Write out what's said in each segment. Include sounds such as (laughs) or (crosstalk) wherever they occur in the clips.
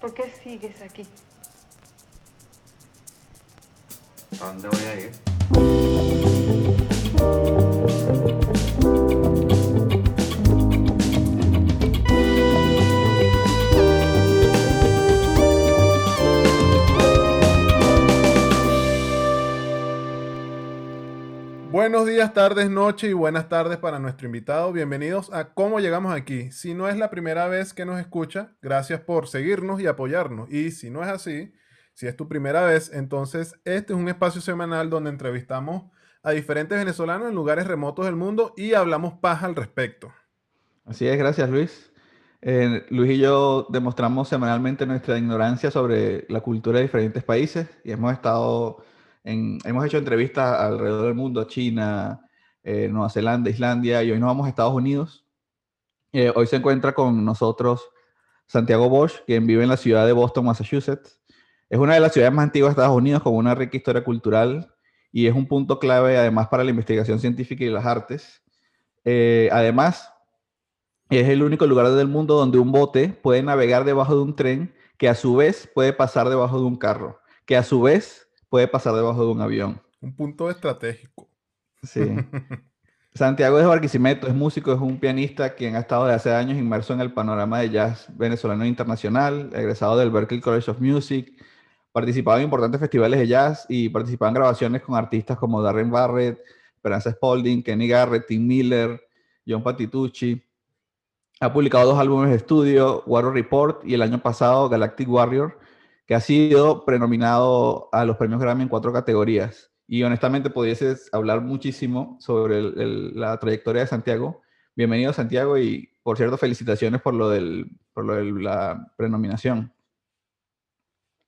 ¿Por qué sigues aquí? ¿A dónde voy a ir? Buenos días, tardes, noche y buenas tardes para nuestro invitado. Bienvenidos a Cómo Llegamos Aquí. Si no es la primera vez que nos escucha, gracias por seguirnos y apoyarnos. Y si no es así, si es tu primera vez, entonces este es un espacio semanal donde entrevistamos a diferentes venezolanos en lugares remotos del mundo y hablamos paja al respecto. Así es, gracias Luis. Eh, Luis y yo demostramos semanalmente nuestra ignorancia sobre la cultura de diferentes países y hemos estado en, hemos hecho entrevistas alrededor del mundo, China, eh, Nueva Zelanda, Islandia y hoy nos vamos a Estados Unidos. Eh, hoy se encuentra con nosotros Santiago Bosch, quien vive en la ciudad de Boston, Massachusetts. Es una de las ciudades más antiguas de Estados Unidos con una rica historia cultural y es un punto clave además para la investigación científica y las artes. Eh, además, es el único lugar del mundo donde un bote puede navegar debajo de un tren que a su vez puede pasar debajo de un carro, que a su vez puede pasar debajo de un avión. Un punto estratégico. Sí. (laughs) Santiago de Barquisimeto es músico, es un pianista quien ha estado desde hace años inmerso en el panorama de jazz venezolano e internacional, egresado del Berklee College of Music, participado en importantes festivales de jazz y participado en grabaciones con artistas como Darren Barrett, Esperanza Spalding, Kenny Garrett, Tim Miller, John Patitucci. Ha publicado dos álbumes de estudio, Warrior Report y el año pasado Galactic Warrior, que ha sido prenominado a los premios Grammy en cuatro categorías. Y honestamente pudieses hablar muchísimo sobre el, el, la trayectoria de Santiago. Bienvenido Santiago y por cierto felicitaciones por lo, del, por lo de la prenominación.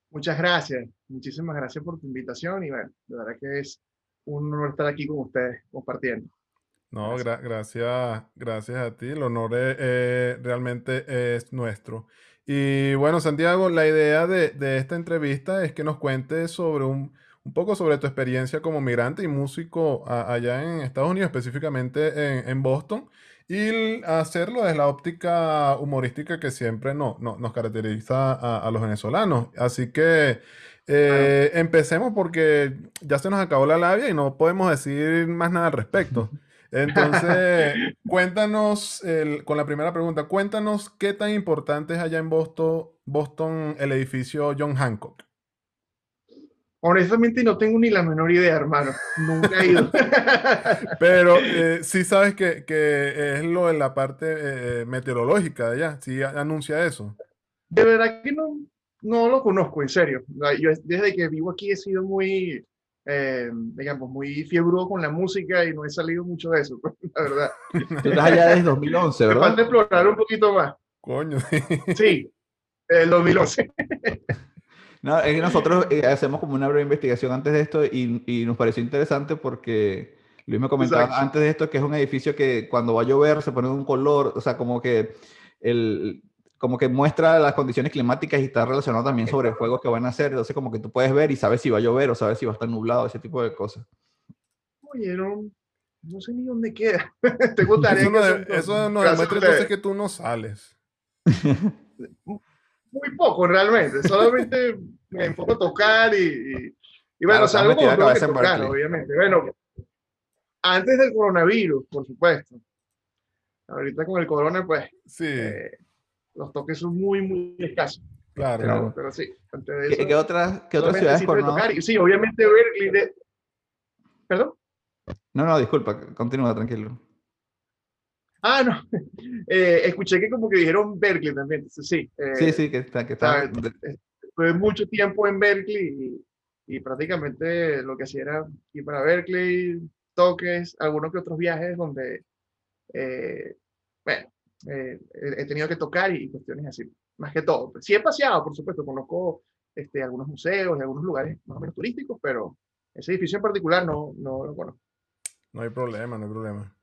Muchas gracias, muchísimas gracias por tu invitación y bueno, de verdad que es un honor estar aquí con ustedes compartiendo. No, gracias, gra gracias, gracias a ti. El honor es, eh, realmente es nuestro. Y bueno, Santiago, la idea de, de, esta entrevista es que nos cuentes sobre un, un, poco sobre tu experiencia como migrante y músico a, allá en Estados Unidos, específicamente en, en, Boston, y hacerlo desde la óptica humorística que siempre no, no nos caracteriza a, a, los venezolanos. Así que eh, claro. empecemos porque ya se nos acabó la labia y no podemos decir más nada al respecto. (laughs) Entonces, cuéntanos, el, con la primera pregunta, cuéntanos qué tan importante es allá en Boston, Boston el edificio John Hancock. Honestamente no tengo ni la menor idea, hermano. Nunca he ido. (laughs) Pero eh, sí sabes que, que, es lo de la parte eh, meteorológica de allá, sí anuncia eso. De verdad que no, no lo conozco, en serio. Yo desde que vivo aquí he sido muy, eh, digamos, muy fiebrudo con la música y no he salido mucho de eso, (laughs) la verdad. Tú estás allá desde 2011, ¿verdad? Me falta explorar un poquito más. Coño. (laughs) Sí, el 2011. (laughs) No, es que nosotros eh, hacemos como una breve investigación antes de esto y, y nos pareció interesante porque Luis me comentaba Exacto. antes de esto que es un edificio que cuando va a llover se pone un color, o sea, como que el, como que muestra las condiciones climáticas y está relacionado también sobre juegos que van a hacer. Entonces, como que tú puedes ver y sabes si va a llover o sabes si va a estar nublado, ese tipo de cosas. Oye, no, no sé ni dónde queda. (laughs) Tengo (laughs) tarea eso, no, de, eso no demuestra entonces que tú no sales. (laughs) Muy poco, realmente. Solamente me enfoco a tocar y, y, y bueno, claro, salgo como que tocar, obviamente. Bueno, antes del coronavirus, por supuesto. Ahorita con el corona, pues. Sí. Eh, los toques son muy, muy escasos. Claro. Pero, pero sí, antes de eso, ¿Qué, qué otras, qué otras ciudades conoces? Sí, obviamente Berkeley. De... ¿Perdón? No, no, disculpa, continúa, tranquilo. Ah, no. (laughs) Eh, escuché que como que dijeron Berkeley también. Sí, eh, sí, sí, que está. Que está... Estuve mucho tiempo en Berkeley y, y, prácticamente lo que hacía era ir para Berkeley, toques, algunos que otros viajes donde, eh, bueno, eh, he tenido que tocar y cuestiones así, más que todo. Sí he paseado, por supuesto, conozco este, algunos museos y algunos lugares más o menos turísticos, pero ese edificio en particular no, no lo conozco. No hay problema, no hay problema.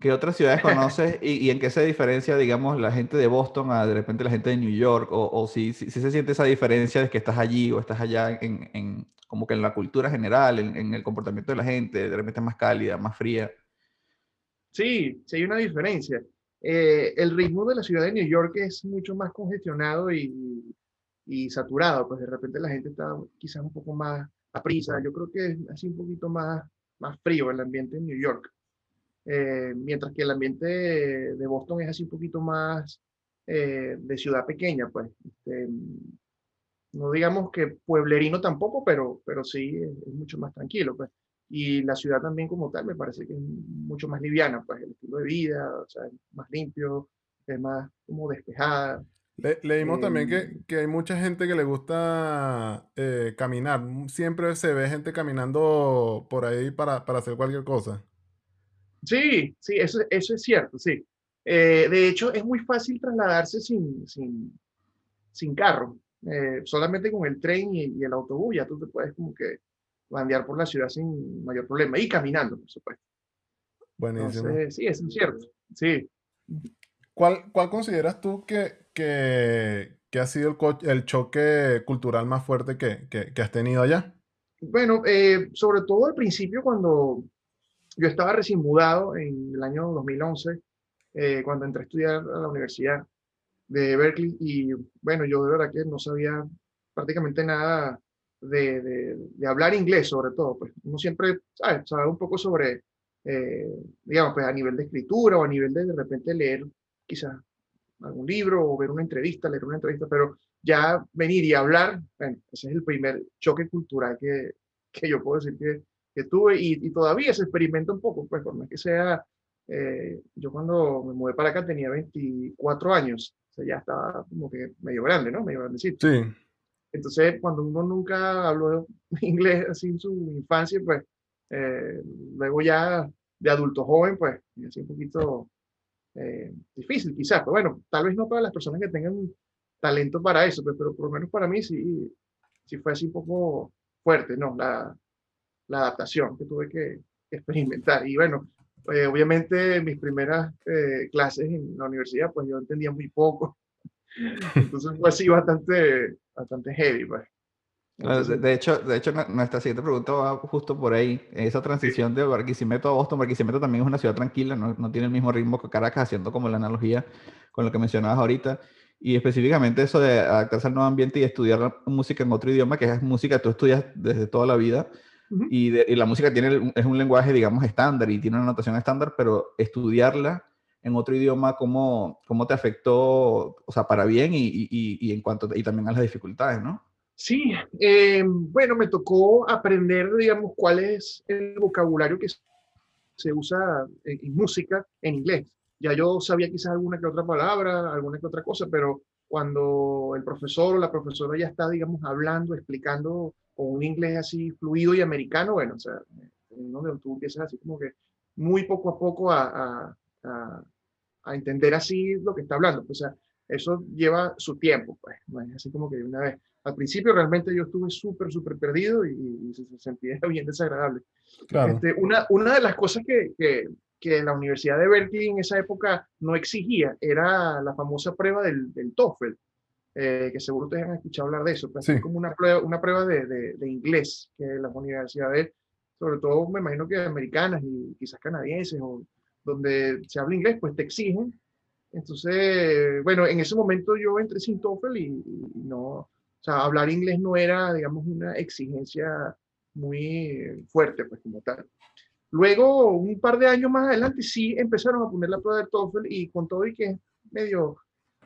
¿Qué otras ciudades conoces y, y, en qué se diferencia, digamos, la gente de Boston a de repente la gente de New York? O, o si, si, si, se siente esa diferencia de que estás allí o estás allá en, en como que en la cultura general, en, en, el comportamiento de la gente, de repente más cálida, más fría. Sí, sí hay una diferencia. Eh, el ritmo de la ciudad de New York es mucho más congestionado y, saturado, pues de repente la gente está quizás un poco más a prisa. Yo creo que es así un poquito más, más frío el ambiente en New York. Eh, mientras que el ambiente de Boston es así un poquito más eh, de ciudad pequeña, pues. Este, no digamos que pueblerino tampoco, pero, pero sí es, mucho más tranquilo, pues. Y la ciudad también como tal me parece que es mucho más liviana, pues el estilo de vida, o sea, es más limpio, es más como despejada. leímos también que, em, que, hay mucha gente que le gusta eh, caminar. Siempre se ve gente caminando por ahí para, para hacer cualquier cosa. Sí, sí, eso, eso es cierto, sí. Eh, de hecho, es muy fácil trasladarse sin, sin, sin carro. Eh, solamente con el tren y, el autobús ya tú te puedes como que bandear por la ciudad sin mayor problema. Y caminando, por supuesto. Buenísimo. sí, eso es cierto. Sí. ¿Cuál, cuál consideras tú que, que, que ha sido el, el, choque cultural más fuerte que, que, has tenido allá? Bueno, eh, sobre todo al principio cuando yo estaba recién mudado en el año 2011, eh, cuando entré a estudiar a la universidad de Berkeley y bueno, yo de verdad que no sabía prácticamente nada de, de, hablar inglés sobre todo, pues uno siempre sabe, sabe un poco sobre, eh, digamos, pues a nivel de escritura o a nivel de de repente leer quizás algún libro o ver una entrevista, leer una entrevista, pero ya venir y hablar, bueno, ese es el primer choque cultural que, que yo puedo decir que, que tuve y, y, todavía se experimenta un poco, pues por más que sea, eh, yo cuando me mudé para acá tenía 24 años, o sea, ya estaba como que medio grande, ¿no? Medio grandecito. Sí. Entonces, cuando uno nunca habló (laughs) inglés así en su infancia, pues eh, luego ya de adulto joven, pues así un poquito eh, difícil quizás, pero bueno, tal vez no para las personas que tengan talento para eso, pues, pero por lo menos para mí sí, sí fue así un poco fuerte, ¿no? La, la adaptación que tuve que experimentar. Y bueno, eh, obviamente mis primeras eh, clases en la universidad, pues yo entendía muy poco. (laughs) Entonces fue así bastante, bastante heavy, pues. de, hecho, de hecho, nuestra siguiente pregunta va justo por ahí. Esa transición de Barquisimeto a Boston. Barquisimeto también es una ciudad tranquila, no, no, tiene el mismo ritmo que Caracas, haciendo como la analogía con lo que mencionabas ahorita. Y específicamente eso de adaptarse al nuevo ambiente y estudiar música en otro idioma, que es música que tú estudias desde toda la vida y, la música tiene, es un lenguaje, digamos, estándar y tiene una notación estándar, pero estudiarla en otro idioma, ¿cómo, cómo te afectó, o sea, para bien y, y, y en cuanto, y también a las dificultades, ¿no? Sí, eh, bueno, me tocó aprender, digamos, cuál es el vocabulario que se usa en, en, música en inglés. Ya yo sabía quizás alguna que otra palabra, alguna que otra cosa, pero cuando el profesor o la profesora ya está, digamos, hablando, explicando con un inglés así fluido y americano, bueno, o sea, donde tú empiezas así como que muy poco a poco a, a, a, entender así lo que está hablando. Pues, o sea, eso lleva su tiempo, pues, no es así como que de una vez. Al principio realmente yo estuve súper, súper perdido y, se, sentía (laughs) bien desagradable. Claro. Este, una, una de las cosas que, que, que, la Universidad de Berkeley en esa época no exigía era la famosa prueba del, del TOEFL. Eh, que seguro ustedes han escuchado hablar de eso, pero es como una prueba, una prueba de, de, inglés que las universidades, sobre todo me imagino que americanas y quizás canadienses, o donde se habla inglés, pues te exigen. Entonces, bueno, en ese momento yo entré sin TOEFL y, no, o sea, hablar inglés no era, digamos, una exigencia muy fuerte, pues como tal. Luego, un par de años más adelante, sí empezaron a poner la prueba del TOEFL y con todo y que es medio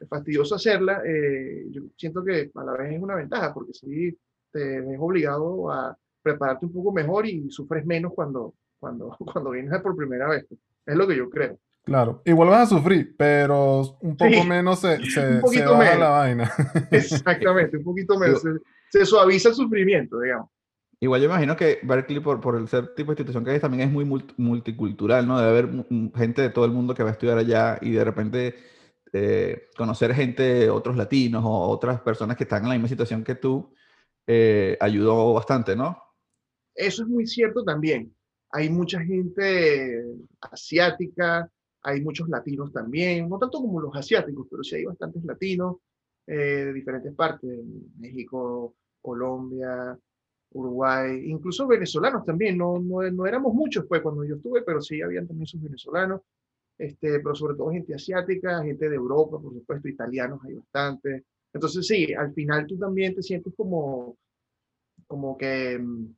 fastidioso hacerla, eh, yo siento que a la vez es una ventaja, porque si te ves obligado a prepararte un poco mejor y sufres menos cuando, cuando, (laughs) cuando vienes por primera vez. Es lo que yo creo. Claro, igual vas a sufrir, pero un poco menos se, (laughs) se, se baja menos. la vaina. (laughs) Exactamente, un poquito menos. Se, se, suaviza el sufrimiento, digamos. Igual yo imagino que Berkeley, por, por el ser tipo de institución que es, también es muy multicultural, ¿no? Debe haber gente de todo el mundo que va a estudiar allá y de repente eh, conocer gente, otros latinos o otras personas que están en la misma situación que tú, eh, ayudó bastante, ¿no? Eso es muy cierto también. Hay mucha gente asiática, hay muchos latinos también, no tanto como los asiáticos, pero sí hay bastantes latinos eh, de diferentes partes, México, Colombia, Uruguay, incluso venezolanos también, no, no, no, éramos muchos pues cuando yo estuve, pero sí habían también sus venezolanos este, pero sobre todo gente asiática, gente de Europa, por supuesto, italianos hay bastante, Entonces sí, al final tú también te sientes como, como que mm,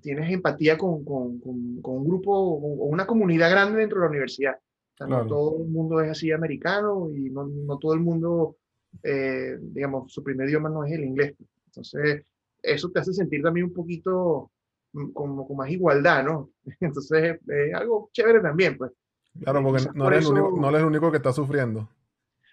tienes empatía con, con, con, con un grupo o una comunidad grande dentro de la universidad. O sea, Claro. No todo el mundo es así americano y no, no todo el mundo, eh, digamos, su primer idioma no es el inglés. Entonces, eso te hace sentir también un poquito mm, como con más igualdad, ¿no? (laughs) Entonces, es algo chévere también, pues. Claro, porque no por eres, el único, eso- no eres el único que está sufriendo.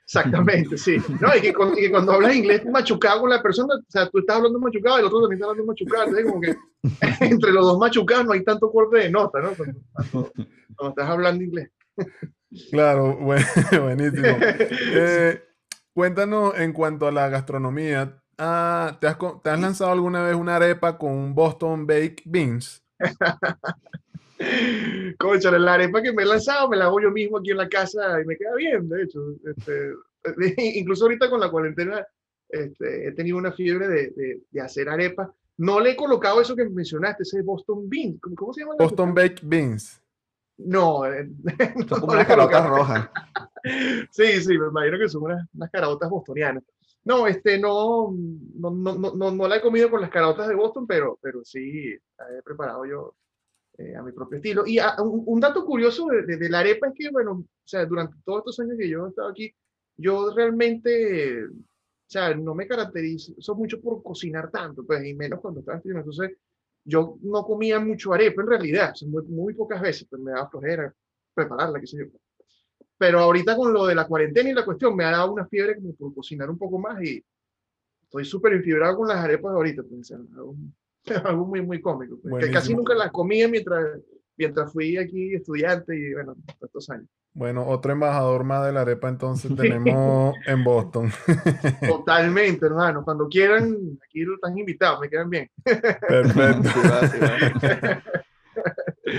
Exactamente, sí. No, y que, cuando, y que cuando hablas inglés machucado con la persona, o sea, tú estás hablando machucado y el otro también está hablando machucado. Entonces, como que (laughs) entre los dos machucados no hay tanto corte de nota, ¿no? Cuando, estás hablando inglés. Claro, buen- (laughs) buenísimo. Eh, cuéntanos en cuanto a la gastronomía. Ah, ¿te has, te has lanzado alguna vez una arepa con un Boston Baked Beans? (laughs) Cónchale, la arepa que me he lanzado me la hago yo mismo aquí en la casa y me queda bien, de hecho. Este, (laughs) incluso ahorita con la cuarentena este, he tenido una fiebre de, de, de hacer arepas. No le he colocado eso que mencionaste, ese Boston Bean. ¿Cómo, cómo se llama? la- Boston Baked Beans. No, eh, (laughs) Son como unas carotas colocado. rojas. Sí, sí, me imagino que son unas, unas caraotas bostonianas. No, este, no, no, no, no, no, no la he comido con las caraotas de Boston, pero, pero sí la he preparado yo eh, a mi propio estilo. Y ah, un, un dato curioso de, de- de la arepa es que, bueno, o sea, durante todos estos años que yo he estado aquí, yo realmente, o sea, no me caracterizo mucho por cocinar tanto, pues, y menos cuando estaba estudiando. Entonces, yo no comía mucho arepa en realidad, o sea, muy, muy pocas veces, pues me daba flojera prepararla, qué sé yo. Pero ahorita con lo de la cuarentena y la cuestión, me ha dado una fiebre como por cocinar un poco más y estoy súper enfibrado con las arepas ahorita, pues, (laughs) algo muy, muy cómico. pues, que casi nunca las comía mientras, mientras fui aquí estudiante y bueno, estos años. Bueno, otro embajador más de la arepa entonces tenemos (laughs) en Boston. (laughs) Totalmente, hermano. Cuando quieran, aquí están invitados, me quedan bien. Perfecto. Sí, va, sí, va.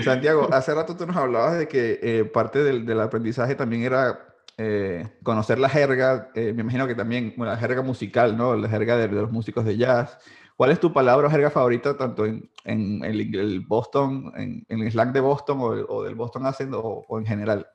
Santiago, hace rato tú nos hablabas de que eh, parte del, del aprendizaje también era eh, conocer la jerga, eh, me imagino que también bueno, la jerga musical, ¿no? La jerga de, de los músicos de jazz. ¿Cuál es tu palabra o jerga favorita tanto en, en el, el Boston, en, en el slang de Boston o, o del Boston Accent o, en general?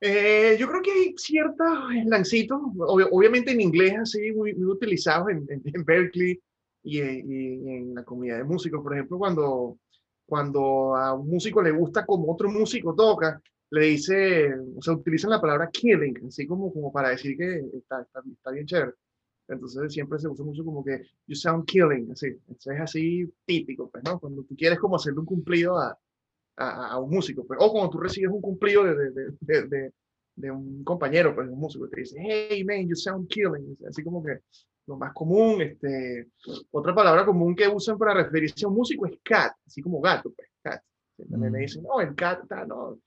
Eh, yo creo que hay ciertos slancitos, obvio- obviamente en inglés así, muy, muy utilizados en, en- Berkeley y, y en la comunidad de músicos. Por ejemplo, cuando, cuando a un músico le gusta como otro músico toca, le dice, o sea, utilizan la palabra killing, así como, como para decir que está, está, está bien chévere. Entonces siempre se usa mucho como que you sound killing, así. Eso es así típico, pues, ¿no? Cuando tú quieres como hacerle un cumplido a, a, a un músico, pues, o cuando tú recibes un cumplido de, de, de, de, un compañero, pues, un músico, te dice, hey, man, you sound killing, así como que lo más común, este, otra palabra común que usan para referirse a un músico es cat, así como gato, pues, cat. También le Mm. dicen, no, el cat está, no,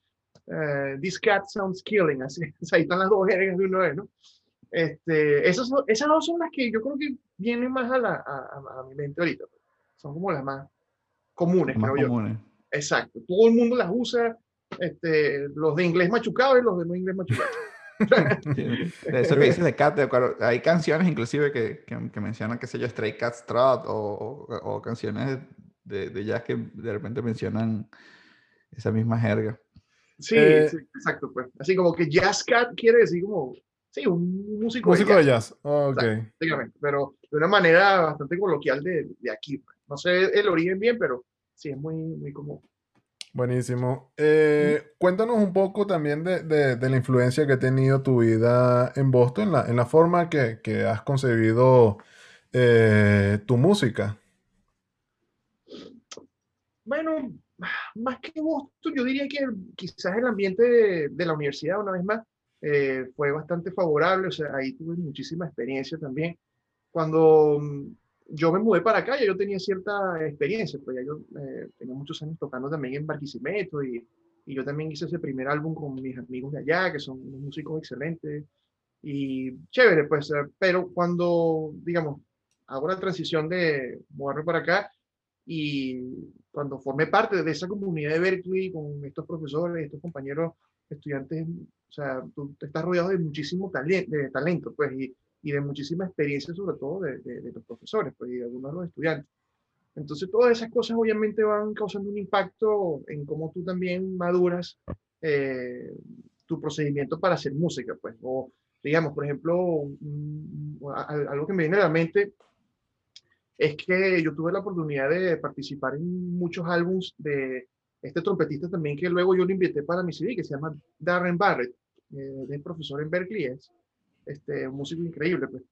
eh, this cat sounds killing, así, o (laughs) sea, ahí están las dos jergas de una vez, ¿no? Este, esas, esas dos son las que yo creo que vienen más a, la, a, a- mi mente ahorita, pues. son como las más comunes, Más creo yo. comunes. Exacto. Todo el mundo las usa, este, los de inglés machucado y los de no inglés machucado. (laughs) Eso que (laughs) dices de Cat, de acuerdo, hay canciones inclusive que, que, que mencionan, qué sé yo, Stray Cat Trot o, o, o canciones de, de jazz que de repente mencionan esa misma jerga. Sí, Eh, sí, exacto, pues. Así como que jazz cat quiere decir como, sí, un músico, Músico de jazz, jazz. Ok. prácticamente, pero de una manera bastante coloquial de, de aquí. pues. No sé el origen bien, pero sí es muy, muy común. Buenísimo. Eh, cuéntanos un poco también de, de- de la influencia que ha tenido tu vida en Boston, en la, en la forma que, que has concebido eh, tu música. Bueno, más que Boston, yo diría que quizás el ambiente de, de la universidad, una vez más, eh, fue bastante favorable, o sea, ahí tuve muchísima experiencia también. Cuando mm, yo me mudé para acá, ya yo tenía cierta experiencia, pues ya yo eh, tenía muchos años tocando también en Barquisimeto y, y yo también hice ese primer álbum con mis amigos de allá, que son músicos excelentes y chévere, pues, eh, pero cuando, digamos, hago la transición de mudarme para acá y cuando formé parte de esa comunidad de Berkeley con estos profesores, estos compañeros estudiantes, o sea, tú estás rodeado de muchísimo talento, de talento, pues, y, y de muchísima experiencia, sobre todo de, de, de los profesores, pues, y de algunos de los estudiantes. Entonces, todas esas cosas obviamente van causando un impacto en cómo tú también maduras eh, tu procedimiento para hacer música, pues, o, digamos, por ejemplo, algo que me viene a la mente es que yo tuve la oportunidad de participar en muchos álbums de este trompetista también que luego yo lo invité para mi CD, que se llama Darren Barrett, eh, es profesor en Berkeley, es este, un músico increíble. Pues.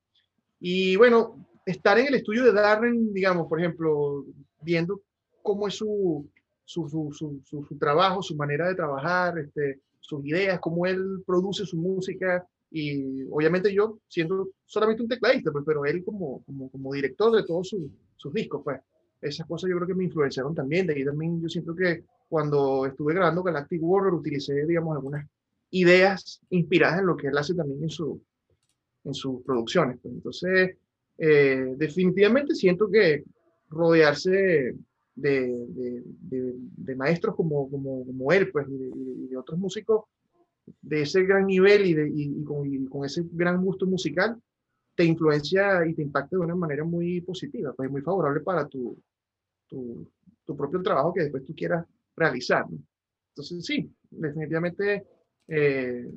Y bueno, estar en el estudio de Darren, digamos, por ejemplo, viendo cómo es su, su, su, su, su- trabajo, su manera de trabajar, este, sus ideas, cómo él produce su música. Y obviamente yo, siendo solamente un tecladista, pues, pero él como, como, como director de todos sus discos, pues esas cosas yo creo que me influenciaron también. De ahí también yo siento que cuando estuve grabando Galactic Warrior utilicé, digamos, algunas ideas inspiradas en lo que él hace también en, su, en sus producciones. pues. Entonces, eh, definitivamente siento que rodearse de, de- de- de maestros como, como, como él, pues, y y de otros músicos de ese gran nivel y, y con, y con ese gran gusto musical, te influencia y te impacta de una manera muy positiva, pues muy favorable para tu, tu, tu propio trabajo que después tú quieras realizar. ¿no? Entonces, sí, definitivamente eh,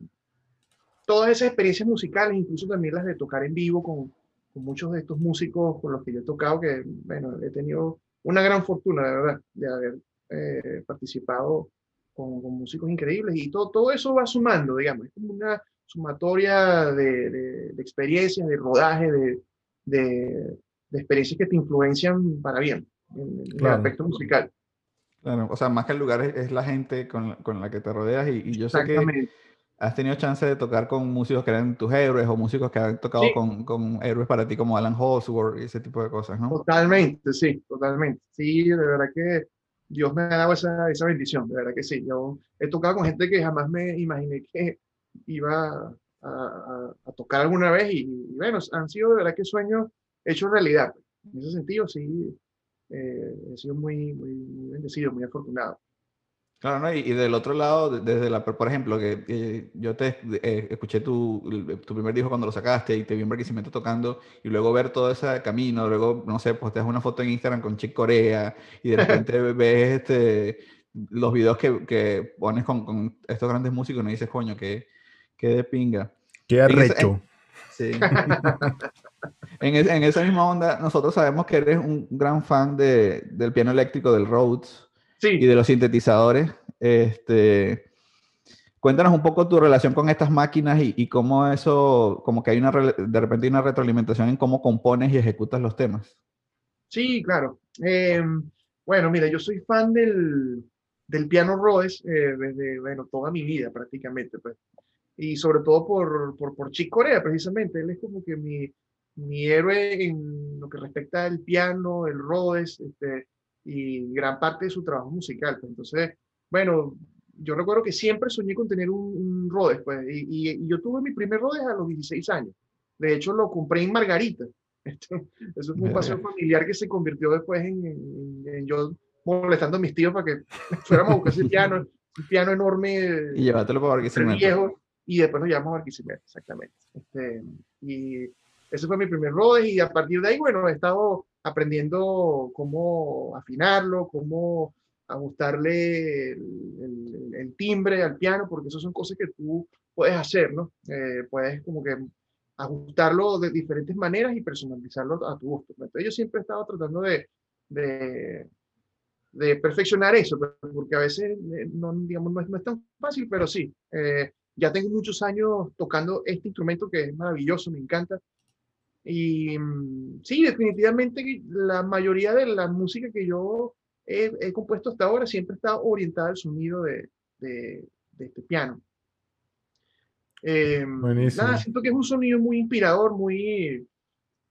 todas esas experiencias musicales, incluso también las de tocar en vivo con, con muchos de estos músicos con los que yo he tocado, que bueno, he tenido una gran fortuna, de verdad, de haber eh, participado con, con músicos increíbles y todo, todo eso va sumando, digamos, es como una sumatoria de, de- de experiencias, de rodaje, de, de- experiencias que te influencian para bien en, en el Claro. aspecto musical. Claro, o sea, más que el lugar es, es la gente con, la- con la que te rodeas y, y yo sé que has tenido chance de tocar con músicos que eran tus héroes o músicos que han tocado Sí. con, con héroes para ti como Alan Holdsworth y ese tipo de cosas, ¿no? Totalmente, sí, totalmente. Sí, de verdad que Dios me ha dado esa, esa bendición, de verdad que sí. Yo he tocado con gente que jamás me imaginé que iba a, a- a tocar alguna vez y, y bueno, han sido de verdad que sueños hechos realidad. En ese sentido, sí, eh, he sido muy, muy, muy bendecido, muy afortunado. Claro, ¿no? Y, y del otro lado, de- desde la, por ejemplo, que eh, yo te eh, escuché tu, tu primer disco cuando lo sacaste y te vi en Barquisimeto tocando y luego ver todo ese camino, luego, no sé, posteas una foto en Instagram con Chick Corea y de (laughs) repente ves este, los videos que, que pones con, con estos grandes músicos y no dices, coño, que, que de pinga. Qué arrecho. Sí. (laughs) en, es- en esa misma onda, nosotros sabemos que eres un gran fan de, del piano eléctrico, del Rhodes Sí, y de los sintetizadores. Este, cuéntanos un poco tu relación con estas máquinas y, y cómo eso, como que hay una, de repente hay una retroalimentación en cómo compones y ejecutas los temas. Sí, claro. Eh, bueno, mira, yo soy fan del, del piano Rhodes eh, desde, bueno, toda mi vida prácticamente, pues. Y sobre todo por, por, por Chick Corea, precisamente. Él es como que mi, mi héroe en lo que respecta al piano, el Rhodes, este, y gran parte de su trabajo musical. pues. Entonces, bueno, yo recuerdo que siempre soñé con tener un, un Rhodes, pues, y, y- y yo tuve mi primer Rhodes a los 16 años. De hecho, lo compré en Margarita. (laughs) Este, eso fue un paseo familiar que se convirtió después en, en- en yo molestando a mis tíos para que (laughs) fuéramos a buscar ese piano, un piano enorme, Y llévatelo para Barquisimeto. viejo, y después nos llevamos a Barquisimeto, exactamente. Este, y ese fue mi primer Rhodes, y a partir de ahí, bueno, he estado aprendiendo cómo afinarlo, cómo ajustarle el, el- el timbre al piano, porque esas son cosas que tú puedes hacer, ¿no? Eh, puedes como que ajustarlo de diferentes maneras y personalizarlo a tu gusto. Entonces yo siempre he estado tratando de, de, de perfeccionar eso, pero- porque a veces eh, no, digamos, no, es, no es tan fácil, pero sí. eh, ya tengo muchos años tocando este instrumento que es maravilloso, me encanta. Y mm, sí, definitivamente la mayoría de la música que yo he, he compuesto hasta ahora siempre está orientada al sonido de, de, de este piano. Eh, Buenísimo. nada, siento que es un sonido muy inspirador, muy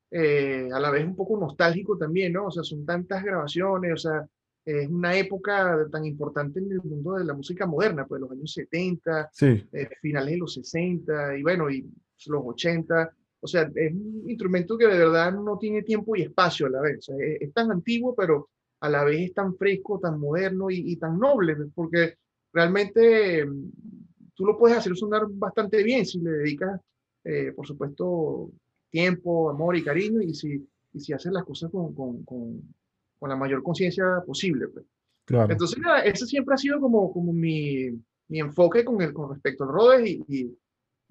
eh, a la vez un poco nostálgico también, ¿no? O sea, son tantas grabaciones, o sea, es una época tan importante en el mundo de la música moderna, pues los años 70, Sí, eh, finales de los 60 y bueno, y los 80. O sea, es un instrumento que de verdad no tiene tiempo y espacio a la vez. O sea, es, es tan antiguo, pero a la vez es tan fresco, tan moderno y, y tan noble, porque realmente mm, tú lo puedes hacer sonar bastante bien si le dedicas, eh, por supuesto, tiempo, amor y cariño y si, y si haces las cosas con, con, con, con la mayor conciencia posible. Pues. claro. Entonces, nada, ese siempre ha sido como, como mi, mi enfoque con, el, con respecto al Rhodes y, y,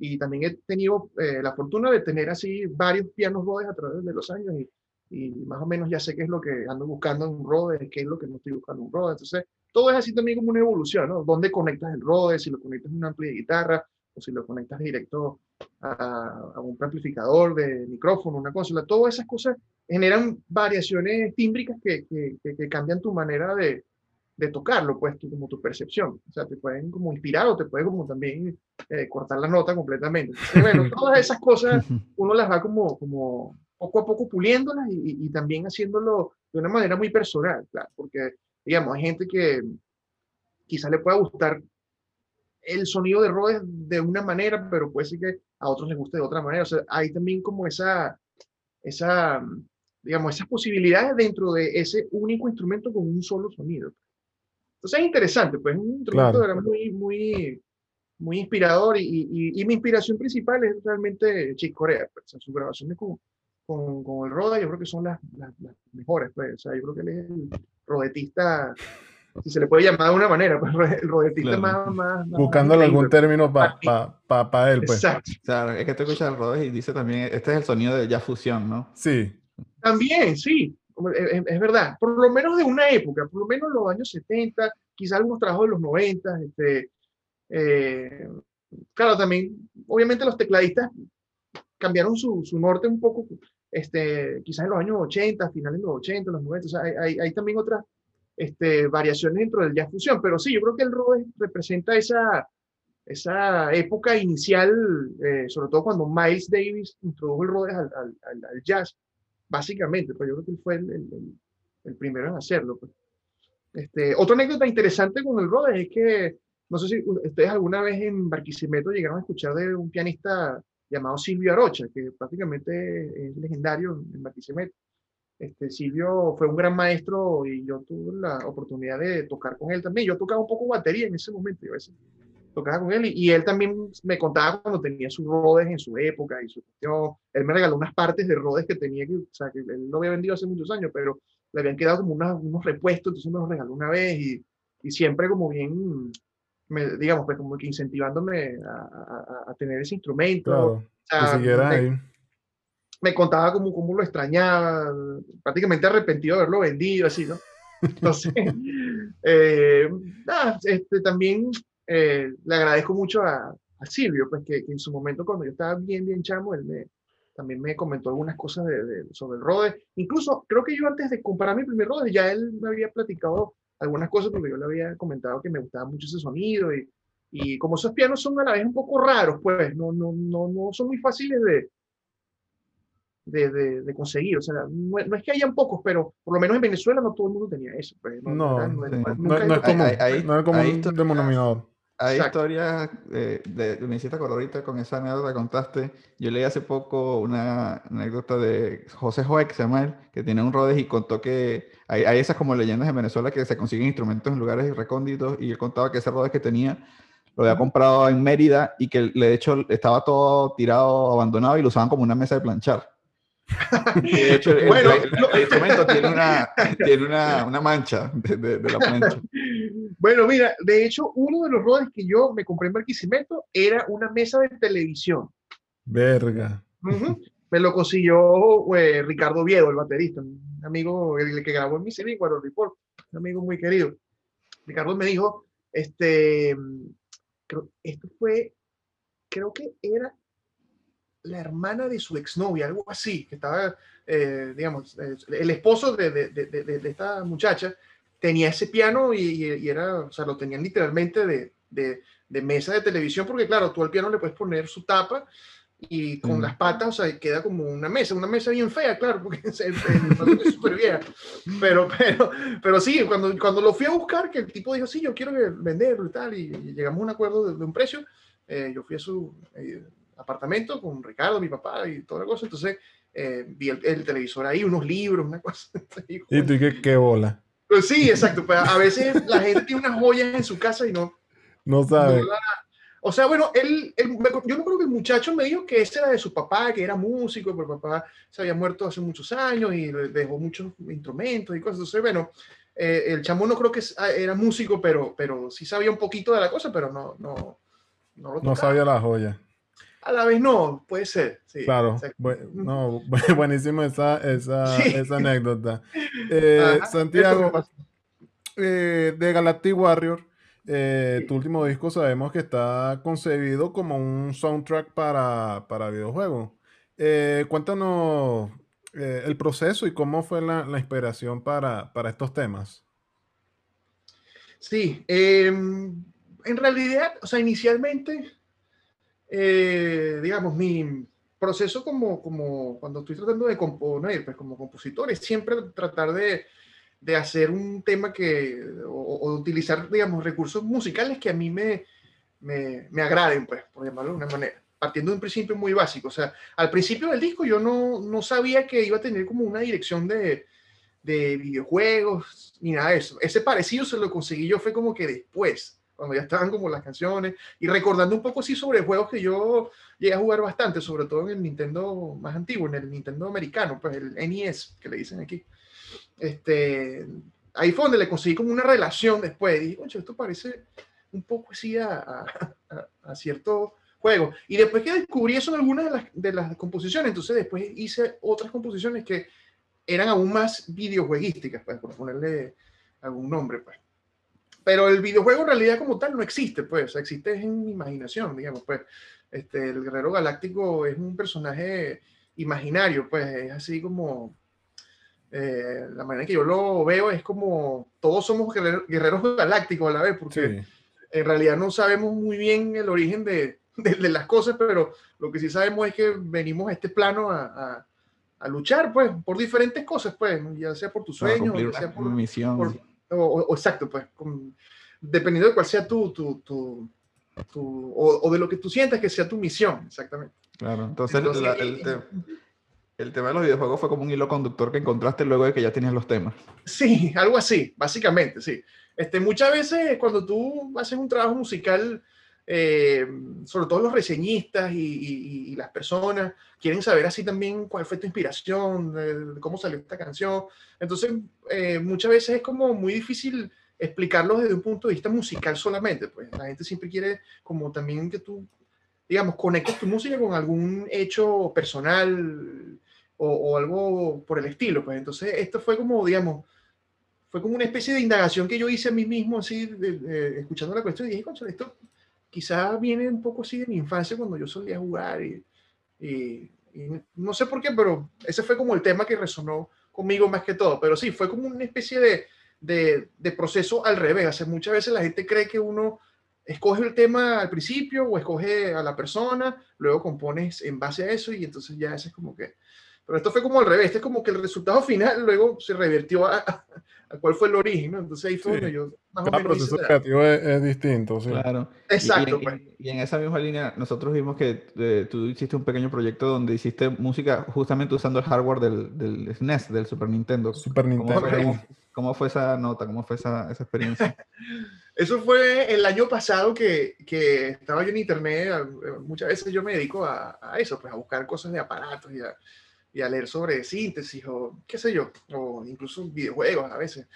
y también he tenido eh, la fortuna de tener así varios pianos Rhodes a través de los años y, y, más o menos ya sé qué es lo que ando buscando en un Rhodes, qué es lo que no estoy buscando en un Rhodes. Entonces, todo es así también como una evolución, ¿no? ¿Dónde conectas el Rhodes? Si lo conectas en un ampli de guitarra o si lo conectas directo a, a un amplificador de micrófono, una consola. Todas esas cosas generan variaciones tímbricas que, que, que cambian tu manera de, de tocarlo, pues, tu, como tu percepción. O sea, te pueden como inspirar o te puede como también eh, cortar la nota completamente. bueno, (laughs) todas esas cosas (laughs) uno las va como, como poco a poco puliéndolas y, y, también haciéndolo de una manera muy personal, claro, porque, digamos, hay gente que quizás le pueda gustar el sonido de Rhodes de una manera, pero puede ser que a otros les guste de otra manera. O sea, hay también como esa, esa, digamos, esas posibilidades dentro de ese único instrumento con un solo sonido. Entonces es interesante, pues es un instrumento claro. muy, muy, muy inspirador y, y, y, mi inspiración principal es realmente Chick Corea. Pues, o sea, sus grabaciones con, con, con, el Roda yo creo que son las, las, las, mejores. Pues. O sea, yo creo que él es el rodetista, si se le puede llamar de una manera, pues, (laughs) el rodetista claro. más, más, más, Buscándole algún término para pa, pa, pa, él. Pues. Exacto. Claro, es que te escuchas el Rodes y dice también, este es el sonido de jazz fusión, ¿no? Sí. También, sí. Es, es, verdad, por lo menos de una época, por lo menos los años 70, quizás algunos trabajos de los 90, este, eh, claro, también, obviamente los tecladistas cambiaron su, su, norte un poco, este, quizás en los años 80, finales de los 80, los 90, o sea, hay, hay, hay también otras este, variaciones dentro del jazz fusión, pero sí, yo creo que el Rhodes representa esa, esa época inicial, eh, sobre todo cuando Miles Davis introdujo el Rhodes al, al, al, al jazz, básicamente, pues yo creo que él fue el, el, el primero en hacerlo. Pues. Este, otra anécdota interesante con el Rhodes es que, no sé si ustedes alguna vez en Barquisimeto llegaron a escuchar de un pianista llamado Silvio Arocha, que prácticamente es legendario en Barquisimeto. Este, Silvio fue un gran maestro y yo tuve la oportunidad de tocar con él también. Yo tocaba un poco batería en ese momento, yo a veces tocaba con él y, y, él también me contaba cuando tenía sus Rhodes en su época y su cuestión. Él me regaló unas partes de Rhodes que tenía, que, o sea, que él lo había vendido hace muchos años, pero le habían quedado como unas, unos repuestos, entonces me los regaló una vez y, y siempre como bien, me, digamos, pues como que incentivándome a, a, a tener ese instrumento. Claro, sea, que siguiera me, ahí. me contaba cómo, cómo lo extrañaba, prácticamente arrepentido de haberlo vendido, así, ¿no? (laughs) Entonces, eh, nada, este, también eh, le agradezco mucho a, a Silvio, pues que, que, en su momento cuando yo estaba bien, bien chamo, él me, también me comentó algunas cosas de, de, sobre el Rode. Incluso creo que yo antes de comprar mi primer Rode, ya él me había platicado algunas cosas porque yo le había comentado que me gustaba mucho ese sonido y, y como esos pianos son a la vez un poco raros, pues no, no, no, no son muy fáciles de, de, de, de, conseguir. O sea, no, no, es que hayan pocos, pero por lo menos en Venezuela no todo el mundo tenía eso. Pues, no, no, no, sí. no, es como, hay, no es como un denominador. Hay historias, eh, de, me hiciste ahorita con esa anécdota que contaste. Yo leí hace poco una anécdota de José Joek, que se llama él, que tiene un Rhodes y contó que hay, hay, esas como leyendas en Venezuela que se consiguen instrumentos en lugares recónditos y él contaba que ese Rhodes que tenía lo había comprado en Mérida y que de hecho estaba todo tirado, abandonado y lo usaban como una mesa de planchar. (laughs) De hecho, el, bueno, el, el, el instrumento tiene una, tiene una, una mancha de, de, de, la plancha. (laughs) Bueno, mira, de hecho, uno de los rodes que yo me compré en Barquisimeto era una mesa de televisión. Verga. Uh -huh. Me lo consiguió eh, Ricardo Viedo, el baterista, un amigo el que grabó en mi CD, Guardo Report, un amigo muy querido. Ricardo me dijo, este, creo, esto fue, creo que era la hermana de su exnovia, algo así, que estaba, eh, digamos, eh, el esposo de, de, de, de, esta muchacha tenía ese piano y, y, era, o sea, lo tenían literalmente de, mesa de televisión, porque claro, tú al piano le puedes poner su tapa y con mm. las patas, o sea, queda como una mesa, una mesa bien fea, claro, porque (laughs) es, súper vieja. Pero, (laughs) pero, pero sí, cuando, cuando lo fui a buscar, que el tipo dijo, sí, yo quiero venderlo y tal, y, llegamos a un acuerdo de, un precio, eh, yo fui a su... Eh, apartamento con Ricardo, mi papá y toda la cosa. Entonces eh, vi el, el, televisor ahí, unos libros, una (laughs) cosa. ¿Y tú qué, qué bola? Pues sí, exacto. Pues a veces la gente tiene unas joyas en su casa y no. No sabe. No la, o sea, bueno, él, él, yo no creo que el muchacho me dijo que ese era de su papá, que era músico, pero papá se había muerto hace muchos años y dejó muchos instrumentos y cosas. Entonces, bueno, eh, el chamo no creo que era músico, pero, pero sí sabía un poquito de la cosa, pero no, no, no, no sabía la joya. A la vez no, puede ser. Sí, Claro, no, (laughs) bu- buenísima esa, esa, Sí. esa anécdota. (laughs) Eh, Ajá, Santiago, eh, de Galactic Warrior, eh, Sí. tu último disco sabemos que está concebido como un soundtrack para, para videojuegos. Cuéntanos el proceso y cómo fue la, la inspiración para, para estos temas. Sí, em, en realidad, o sea, inicialmente, eh, digamos, mi proceso como, como cuando estoy tratando de componer, pues como compositor, es siempre tratar de, de hacer un tema que, o, o utilizar, digamos, recursos musicales que a mí me, me, me agraden, pues, por llamarlo de una manera, partiendo de un principio muy básico. O sea, al principio del disco yo no, no sabía que iba a tener como una dirección de, de videojuegos ni nada de eso. Ese parecido se lo conseguí yo fue como que después, cuando ya estaban como las canciones y recordando un poco así sobre juegos que yo llegué a jugar bastante, sobre todo en el Nintendo más antiguo, en el Nintendo americano, pues el NES que le dicen aquí. Este, ahí fue donde le conseguí como una relación después. Dije, "Concho, esto parece un poco así a, a, a- cierto juego. Y después que descubrí eso en algunas de las, de las composiciones, entonces después hice otras composiciones que eran aún más videojueguísticas, pues, por ponerle algún nombre, pues. Pero el videojuego en realidad como tal no existe, pues, existe en mi imaginación, digamos, pues. Este, el Guerrero Galáctico es un personaje imaginario, pues, es así como... eh, la manera en que yo lo veo es como todos somos guerreros, guerreros galácticos a la vez, porque Sí, en realidad no sabemos muy bien el origen de, de- de las cosas, pero lo que sí sabemos es que venimos a este plano a, a- a luchar, pues, por diferentes cosas, pues, ya sea por tus sueños, ya sea por, misión. por- o, exacto, pues, con- dependiendo de cuál sea tu, tu, tu, tu- o, o de lo que tú sientas que sea tu misión, exactamente. Claro, entonces, Entonces, la- el, te- el tema de los videojuegos fue como un hilo conductor que encontraste luego de que ya tenías los temas. Sí, algo así, básicamente, sí. Este, muchas veces cuando tú haces un trabajo musical, eh, sobre todo los reseñistas y, y- y las personas quieren saber así también cuál fue tu inspiración, cómo salió esta canción. Entonces, eh, muchas veces es como muy difícil explicarlo desde un punto de vista musical solamente, pues la gente siempre quiere como también que tú, digamos, conectes tu música con algún hecho personal o, o algo por el estilo, pues entonces esto fue como, digamos, fue como una especie de indagación que yo hice a mí mismo, así, de- de- escuchando la cuestión, y dije, esto quizás viene un poco así de mi infancia cuando yo solía jugar, y, no sé por qué, pero ese fue como el tema que resonó conmigo más que todo, pero sí, fue como una especie de, de, proceso al revés, o muchas veces la gente cree que uno escoge el tema al principio o escoge a la persona, luego compones en base a eso, y entonces ya ese es como que... Pero esto fue como al revés, este es como que el resultado final luego se revirtió a, a- a cuál fue el origen, ¿no? Entonces ahí fue Sí. donde yo más o cada menos hice proceso creativo es, es distinto, sí. Claro. Y- y, Exacto, pues. y en esa misma línea, nosotros vimos que eh, tú hiciste un pequeño proyecto donde hiciste música justamente usando el hardware del, del SNES, del Super Nintendo. Super ¿Cómo Nintendo. cómo- cómo fue esa nota? ¿Cómo fue esa, esa experiencia? (laughs) Eso fue el año pasado que, que estaba yo en internet. a- Muchas veces yo me dedico a, a eso, pues a buscar cosas de aparatos y a, y a leer sobre síntesis o qué sé yo, o incluso videojuegos a veces.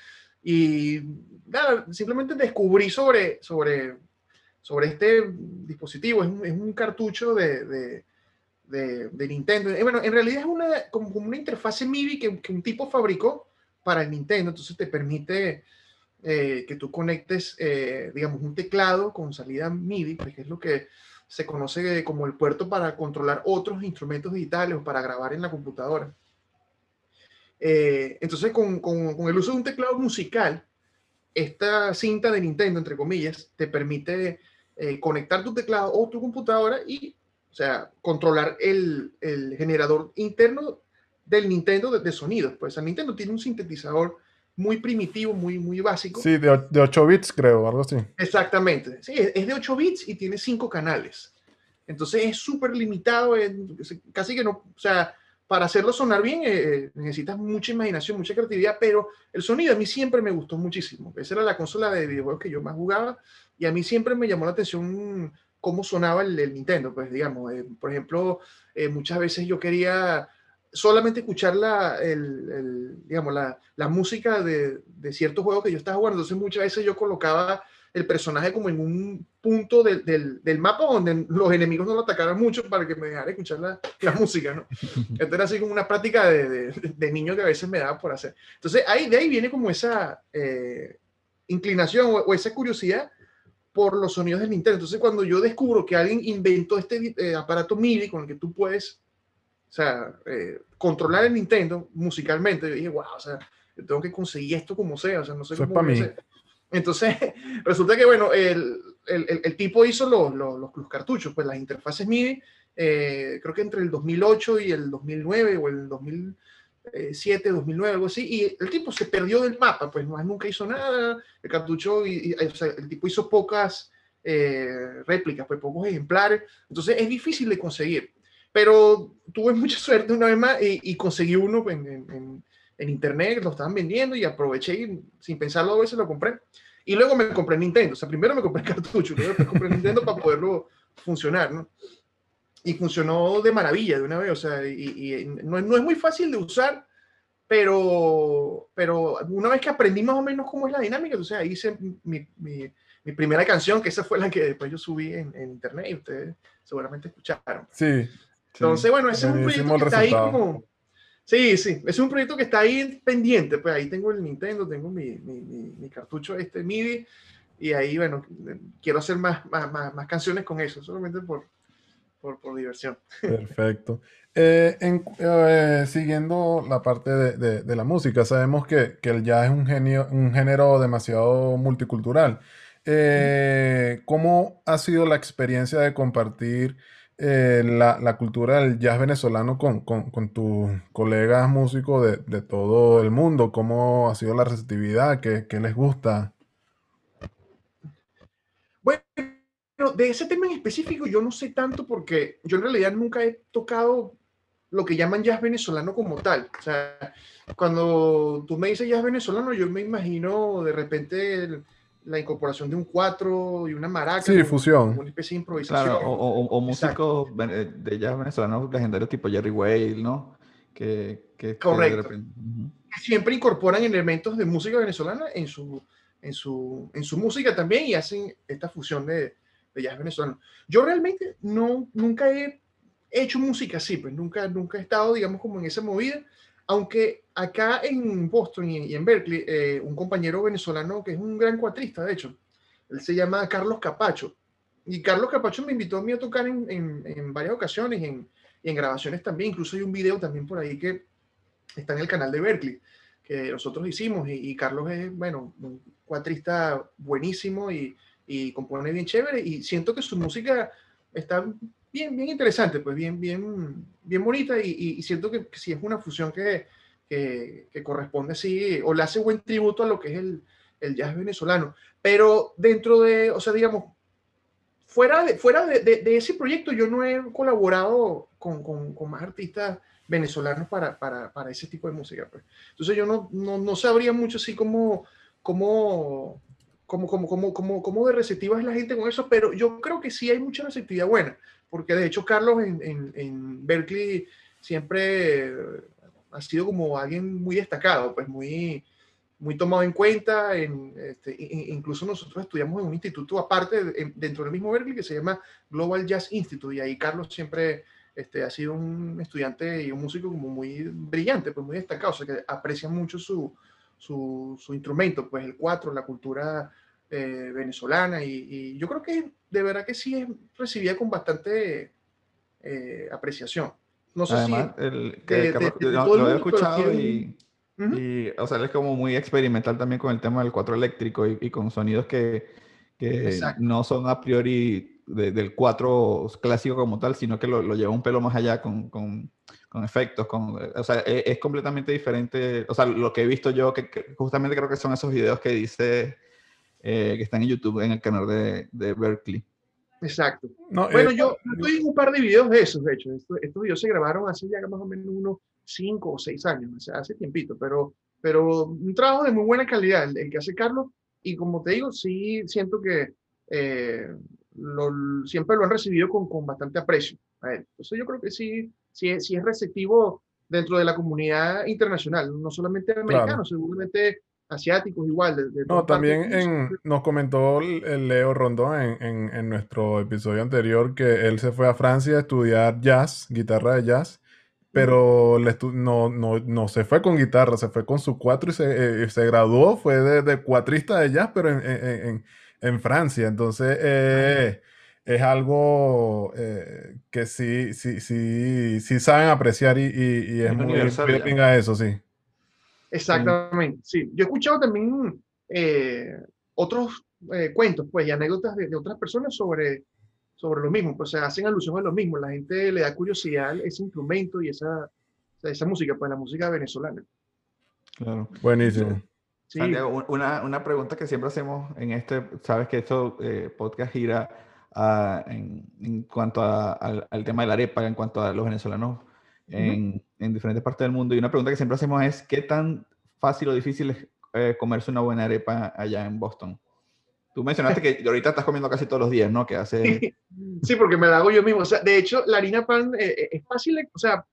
Y nada, simplemente descubrí sobre, sobre, sobre este dispositivo. Es un, es un cartucho de, de, de- Nintendo. Eh, bueno, en realidad es una, como, una interfase MIDI que, que un tipo fabricó para el Nintendo. Entonces te permite eh, que tú conectes, eh, digamos, un teclado con salida MIDI, pues, que es lo que se conoce como el puerto para controlar otros instrumentos digitales o para grabar en la computadora. Eh, entonces, con, con- con el uso de un teclado musical, esta cinta de Nintendo, entre comillas, te permite eh, conectar tu teclado o tu computadora y, o sea, controlar el, el generador interno del Nintendo de, de sonidos. Pues el Nintendo tiene un sintetizador muy primitivo, muy, muy básico. Sí, de, de 8 bits, creo, algo así. Exactamente. Sí, es de 8 bits y tiene 5 canales. Entonces es súper limitado, es- es casi que no, o sea, para hacerlo sonar bien eh, necesitas mucha imaginación, mucha creatividad, pero el sonido a mí siempre me gustó muchísimo. Esa era la consola de videojuegos que yo más jugaba y a mí siempre me llamó la atención cómo sonaba el, el Nintendo, pues digamos, eh, por ejemplo, eh, muchas veces yo quería solamente escuchar la, el, el, digamos, la, la música de, de ciertos juegos que yo estaba jugando, entonces muchas veces yo colocaba el personaje como en un punto del, del, del mapa donde los enemigos no lo atacaran mucho para que me dejara escuchar la, la música, ¿no? (laughs) Esto era así como una práctica de, de, de, niño que a veces me daba por hacer. Entonces, ahí, de ahí viene como esa eh, inclinación o, o, esa curiosidad por los sonidos del Nintendo. Entonces, cuando yo descubro que alguien inventó este eh, aparato MIDI con el que tú puedes, o sea, eh, controlar el Nintendo musicalmente, yo dije, wow, o sea, yo tengo que conseguir esto como sea, o sea, no sé Eso cómo para mí. Entonces, (laughs) resulta que, bueno, el, el, el, el tipo hizo los, los, los, cartuchos, pues las interfaces MIDI, eh, creo que entre el 2008 y el 2009 o el 2007, 2009, algo así, y el tipo se perdió del mapa, pues más nunca hizo nada, el cartucho, y, y o sea, el tipo hizo pocas eh, réplicas, pues pocos ejemplares, entonces es difícil de conseguir, pero tuve mucha (laughs) suerte una vez más y, y conseguí uno en, en, en, internet, lo estaban vendiendo y aproveché y sin pensarlo a veces lo compré. Y luego me compré Nintendo, o sea, primero me compré el (laughs) cartucho, luego me compré Nintendo para poderlo funcionar, ¿no? Y funcionó de maravilla de una vez, o sea, y, y no, no, es muy fácil de usar, pero, pero una vez que aprendí más o menos cómo es la dinámica, o sea, hice mi, mi, mi primera canción, que esa fue la que después yo subí en, en internet y ustedes seguramente escucharon. Sí. Entonces, bueno, ese es un proyecto que está ahí como... Sí, sí, es un proyecto que está ahí pendiente, pues ahí tengo el Nintendo, tengo mi, mi, mi, mi cartucho este MIDI y ahí, bueno, quiero hacer más, más, más, más canciones con eso, solamente por, por, por diversión. Perfecto. Eh, en, eh, siguiendo la parte de, de, de, la música, sabemos que, que el jazz es un, genio, un género demasiado multicultural. Eh, ¿Cómo ha sido la experiencia de compartir eh, la, la, cultura del jazz venezolano con, con, con tus colegas músicos de, de, todo el mundo? ¿Cómo ha sido la receptividad? ¿Qué, qué les gusta? Bueno, de ese tema en específico yo no sé tanto porque yo en realidad nunca he tocado lo que llaman jazz venezolano como tal. O sea, cuando tú me dices jazz venezolano, yo me imagino de repente... la incorporación de un cuatro y una maraca. Sí, fusión. Una especie de improvisación. Claro, o, o, o músicos de jazz venezolanos legendarios tipo Jerry Whale, ¿no? Que, que, Correcto. Que repente... uh -huh. Siempre incorporan elementos de música venezolana en su, en su, en su música también y hacen esta fusión de, de jazz venezolano. Yo realmente no, nunca he hecho música así, pues nunca, nunca he estado, digamos, como en esa movida aunque acá en Boston y, en Berkeley, eh, un compañero venezolano que es un gran cuatrista, de hecho, él se llama Carlos Capacho. Y Carlos Capacho me invitó a mí a tocar en, en, en varias ocasiones en, en grabaciones también. Incluso hay un video también por ahí que está en el canal de Berkeley, que nosotros hicimos. Y, y Carlos es, bueno, un cuatrista buenísimo y, y compone bien chévere. Y siento que su música está bien, bien interesante, pues bien, bien, bien bonita y, y, siento que, que, sí es una fusión que, que, que, corresponde así, o le hace buen tributo a lo que es el, el jazz venezolano. Pero dentro de, o sea, digamos, fuera de, fuera de, de, de ese proyecto yo no he colaborado con, con, con más artistas venezolanos para, para, para, ese tipo de música. Pues. Entonces yo no, no, no sabría mucho así como, como, como, como, como, como, como de receptiva es la gente con eso, pero yo creo que sí hay mucha receptividad buena porque de hecho Carlos en, en, en, Berkeley siempre ha sido como alguien muy destacado, pues muy, muy tomado en cuenta. En, este, incluso nosotros estudiamos en un instituto aparte dentro del mismo Berkeley que se llama Global Jazz Institute y ahí Carlos siempre este, ha sido un estudiante y un músico como muy brillante, pues muy destacado, o sea que aprecia mucho su, su, su instrumento, pues el cuatro, la cultura eh, venezolana y, y, yo creo que de verdad que sí es recibida con bastante eh, apreciación. No sé Además, si el, que, de, de lo, he escuchado y, uh -huh. y, o sea, él es como muy experimental también con el tema del cuatro eléctrico y, y con sonidos que, que no son a priori de, del cuatro clásico como tal, sino que lo, lo lleva un pelo más allá con, con, con efectos, con, o sea, es, es, completamente diferente, o sea, lo que he visto yo, que, que justamente creo que son esos videos que dice eh, que están en YouTube, en el canal de, de Berkeley. Exacto. No, bueno, eh, yo estoy en un par de videos de esos, de hecho. Estos, estos, videos se grabaron hace ya más o menos unos 5 o 6 años, o sea, hace tiempito, pero, pero un trabajo de muy buena calidad, el, el que hace Carlos, y como te digo, sí siento que eh, lo, siempre lo han recibido con, con bastante aprecio. Entonces yo creo que sí, sí, sí es receptivo dentro de la comunidad internacional, no solamente americano, claro. seguramente asiáticos igual. De, de No, también en, nos comentó Leo Rondón en, en- en nuestro episodio anterior que él se fue a Francia a estudiar jazz, guitarra de jazz, pero no, no, no se fue con guitarra, se fue con su cuatro y se, eh, se graduó, fue de, de cuatrista de jazz, pero en, en- en- en Francia. Entonces, eh, es algo eh, que sí, sí, sí, sí saben apreciar y, y- y es Es muy, pinga eso, sí. Exactamente, sí. Yo he escuchado también eh, otros eh, cuentos, pues, y anécdotas de, de otras personas sobre, sobre lo mismo, pues se hacen alusión a lo mismo. La gente le da curiosidad a ese instrumento y esa, o sea, esa música, pues la música venezolana. Claro. Buenísimo. Sí, Santiago, un- una, una pregunta que siempre hacemos en este, sabes que esto eh, podcast gira ah, en, en cuanto a- al, al tema de la arepa, en cuanto a los venezolanos en, en diferentes partes del mundo. Y una pregunta que siempre hacemos es, ¿qué tan fácil o difícil es eh, comerse una buena arepa allá en Boston? Tú mencionaste que (laughs) ahorita estás comiendo casi todos los días, ¿no? Que hace... Sí, porque me la hago yo mismo. O sea, de hecho, la harina pan eh, eh, es fácil, o sea,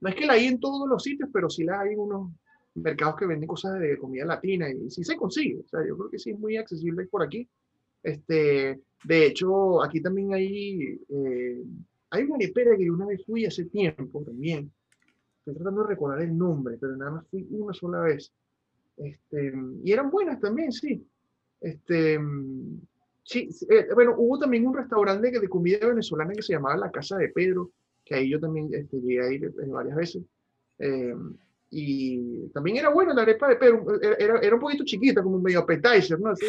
no es que la hay en todos los sitios, pero sí la hay en unos mercados que venden cosas de comida latina y sí se consigue. O sea, yo creo que sí es muy accesible por aquí. Este, de hecho, aquí también hay, eh, hay una arepera que yo una vez fui hace tiempo también. Estoy tratando de recordar el nombre, pero nada más fui una sola vez. Este, y eran buenas también, sí. Este, sí, eh, bueno, hubo también un restaurante de comida venezolana que se llamaba La Casa de Pedro, que ahí yo también este, llegué a ir eh, varias veces. Eh, y también era bueno la arepa de Pedro, era, era, un poquito chiquita, como medio appetizer, ¿no? Así,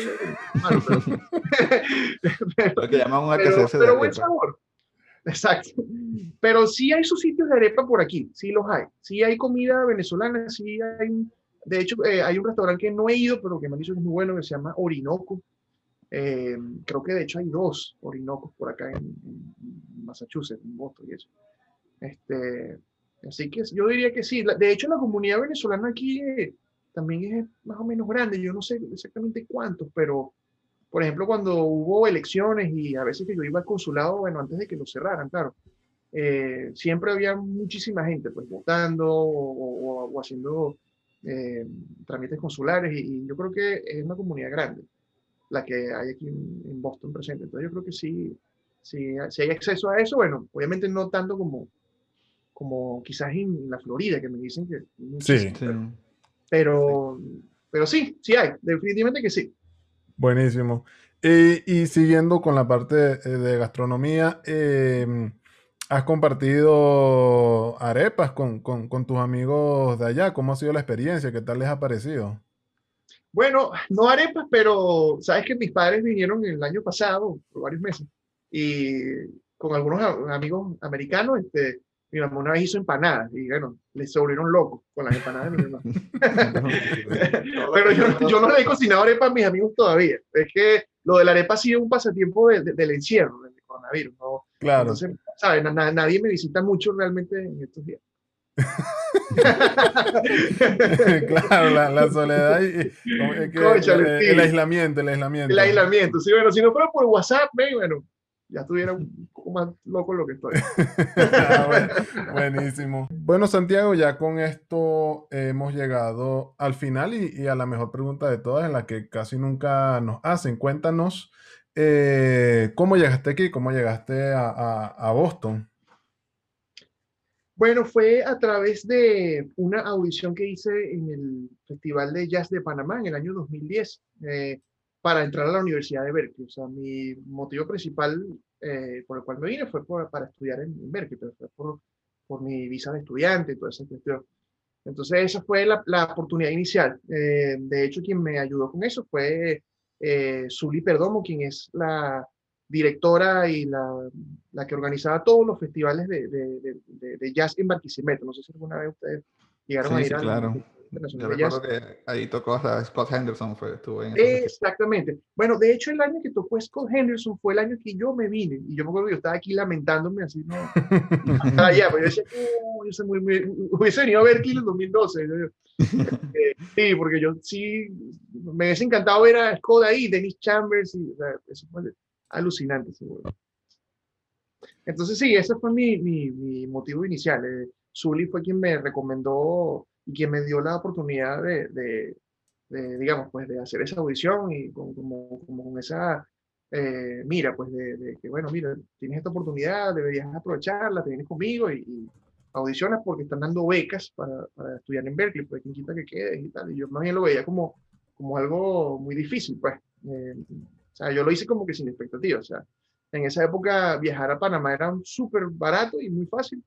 malo, (laughs) pero- (laughs) Lo que llaman un pero, pero buen sabor. (laughs) Exacto. Pero sí hay sus sitios de arepa por aquí, sí los hay. Sí hay comida venezolana, sí hay. De hecho, eh, hay un restaurante que no he ido, pero que me han dicho que es muy bueno, que se llama Orinoco. Eh, creo que de hecho hay dos Orinocos por acá en, en Massachusetts, en Boston y eso. Este, así que yo diría que sí. De hecho, la comunidad venezolana aquí eh, también es más o menos grande. Yo no sé exactamente cuántos, pero por ejemplo, cuando hubo elecciones y a veces que yo iba al consulado, bueno, antes de que lo cerraran, claro, eh, siempre había muchísima gente, pues, votando o, o- o haciendo eh, trámites consulares y, y yo creo que es una comunidad grande la que hay aquí en, en Boston presente. Entonces yo creo que sí, sí, si hay acceso a eso, bueno, obviamente no tanto como, como quizás en la Florida, que me dicen que... Sí. Sí. Pero, pero sí, sí hay, definitivamente que sí. Buenísimo. Y, siguiendo con la parte de, de gastronomía, eh, ¿has compartido arepas con, con- con tus amigos de allá? ¿Cómo ha sido la experiencia? ¿Qué tal les ha parecido? Bueno, no arepas, pero sabes que mis padres vinieron el año pasado, por varios meses, y con algunos amigos americanos, este, mi mamá una vez hizo empanadas, y bueno, les se volvieron locos con las empanadas de mi mamá. (laughs) Pero yo, yo no le he cocinado arepa a mis amigos todavía. Es que lo de la arepa ha sido un pasatiempo de- de- del encierro, del coronavirus. ¿no? Claro. Entonces, ¿sabes? Na- na- nadie me visita mucho realmente en estos días. (laughs) Claro, la, la soledad y, como es que el, sí. el aislamiento, el aislamiento. El aislamiento. Sí, bueno, si no fuera por WhatsApp, me- bueno, ya estuviera un (laughs) poco más loco lo que estoy. (laughs) Ah, bueno, buenísimo. Bueno, Santiago, ya con esto hemos llegado al final y, y a la mejor pregunta de todas, en la que casi nunca nos hacen. Cuéntanos eh, cómo llegaste aquí, cómo llegaste a, a- a Boston. Bueno, fue a través de una audición que hice en el Festival de Jazz de Panamá en el año 2010 eh, para entrar a la Universidad de Berkeley. O sea, mi motivo principal eh, por el cual me vine fue por- para estudiar en, en Berkeley, pero fue por, por mi visa de estudiante y toda esa cuestión. Entonces, esa fue la, la oportunidad inicial. Eh, de hecho, quien me ayudó con eso fue eh, Zuli Perdomo, quien es la directora y la, la que organizaba todos los festivales de, de, de- de- jazz en Barquisimeto. No sé si alguna vez ustedes llegaron a Sí, ir sí, al claro. Festival Yo de Jazz. recuerdo que ahí tocó hasta Scott Henderson, fue, estuvo en. Exactamente. Bueno, de hecho, el año que tocó Scott Henderson fue el año que yo me vine. Y yo me acuerdo que yo estaba aquí lamentándome así, ¿no? Hasta allá, pero yo decía, "No, yo soy muy, muy- hubiese venido a Berkeley en el 2012. Yo- yo- eh, sí, porque yo sí, me hubiese encantado ver a Scott ahí, Dennis Chambers, y, o sea, eso fue alucinante, seguro. Entonces, sí, ese fue mi, mi, mi motivo inicial. Eh, Zully fue quien me recomendó y quien me dio la oportunidad de, de, de, digamos, pues de hacer esa audición y con, como, como con esa eh, mira, pues de, de, que, bueno, mira, tienes esta oportunidad, deberías aprovecharla, te vienes conmigo y, y audicionas porque están dando becas para, para, estudiar en Berkeley, pues quien quita que quedes y tal. Y yo más bien lo veía como, como algo muy difícil, pues. Eh, o sea, yo lo hice como que sin expectativas. O sea, en esa época viajar a Panamá era súper barato y muy fácil.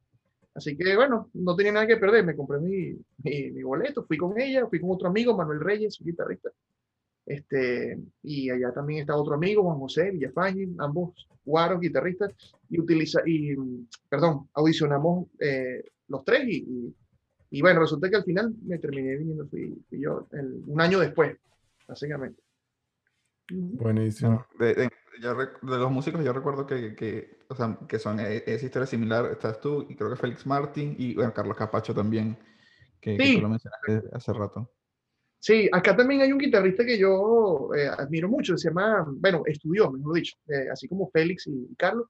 Así que bueno, no tenía nada que perder, me compré mi, mi, mi, boleto, fui con ella, fui con otro amigo, Manuel Reyes, su guitarrista. Este, y allá también está otro amigo, Juan José Villafañe, ambos guaros, guitarristas, y utiliza, y, perdón, audicionamos eh, los tres y, y, y, bueno, resulta que al final me terminé viniendo, fui, fui yo el, un año después, básicamente. Buenísimo. De, de, de, los músicos yo recuerdo que, que, o sea, que son e, esa historia similar, estás tú y creo que Félix Martín y bueno, Carlos Capacho también, que, sí. que tú lo mencionaste hace rato. Sí, acá también hay un guitarrista que yo eh, admiro mucho, se llama, bueno, estudió, mejor dicho, eh, así como Félix y Carlos,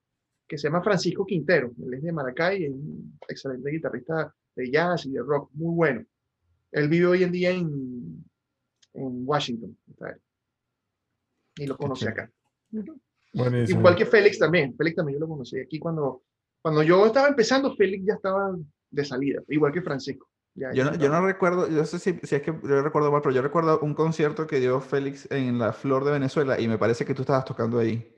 que se llama Francisco Quintero. Él es de Maracay, es un excelente guitarrista de jazz y de rock, muy bueno. Él vive hoy en día en, en Washington. Y lo conocí acá. Buenísimo. Igual que Félix también. Félix también yo lo conocí aquí cuando, cuando yo estaba empezando, Félix ya estaba de salida, igual que Francisco. Ya, yo, no, yo, no, recuerdo, yo sé si, si, es que yo recuerdo mal, pero yo recuerdo un concierto que dio Félix en la Flor de Venezuela y me parece que tú estabas tocando ahí.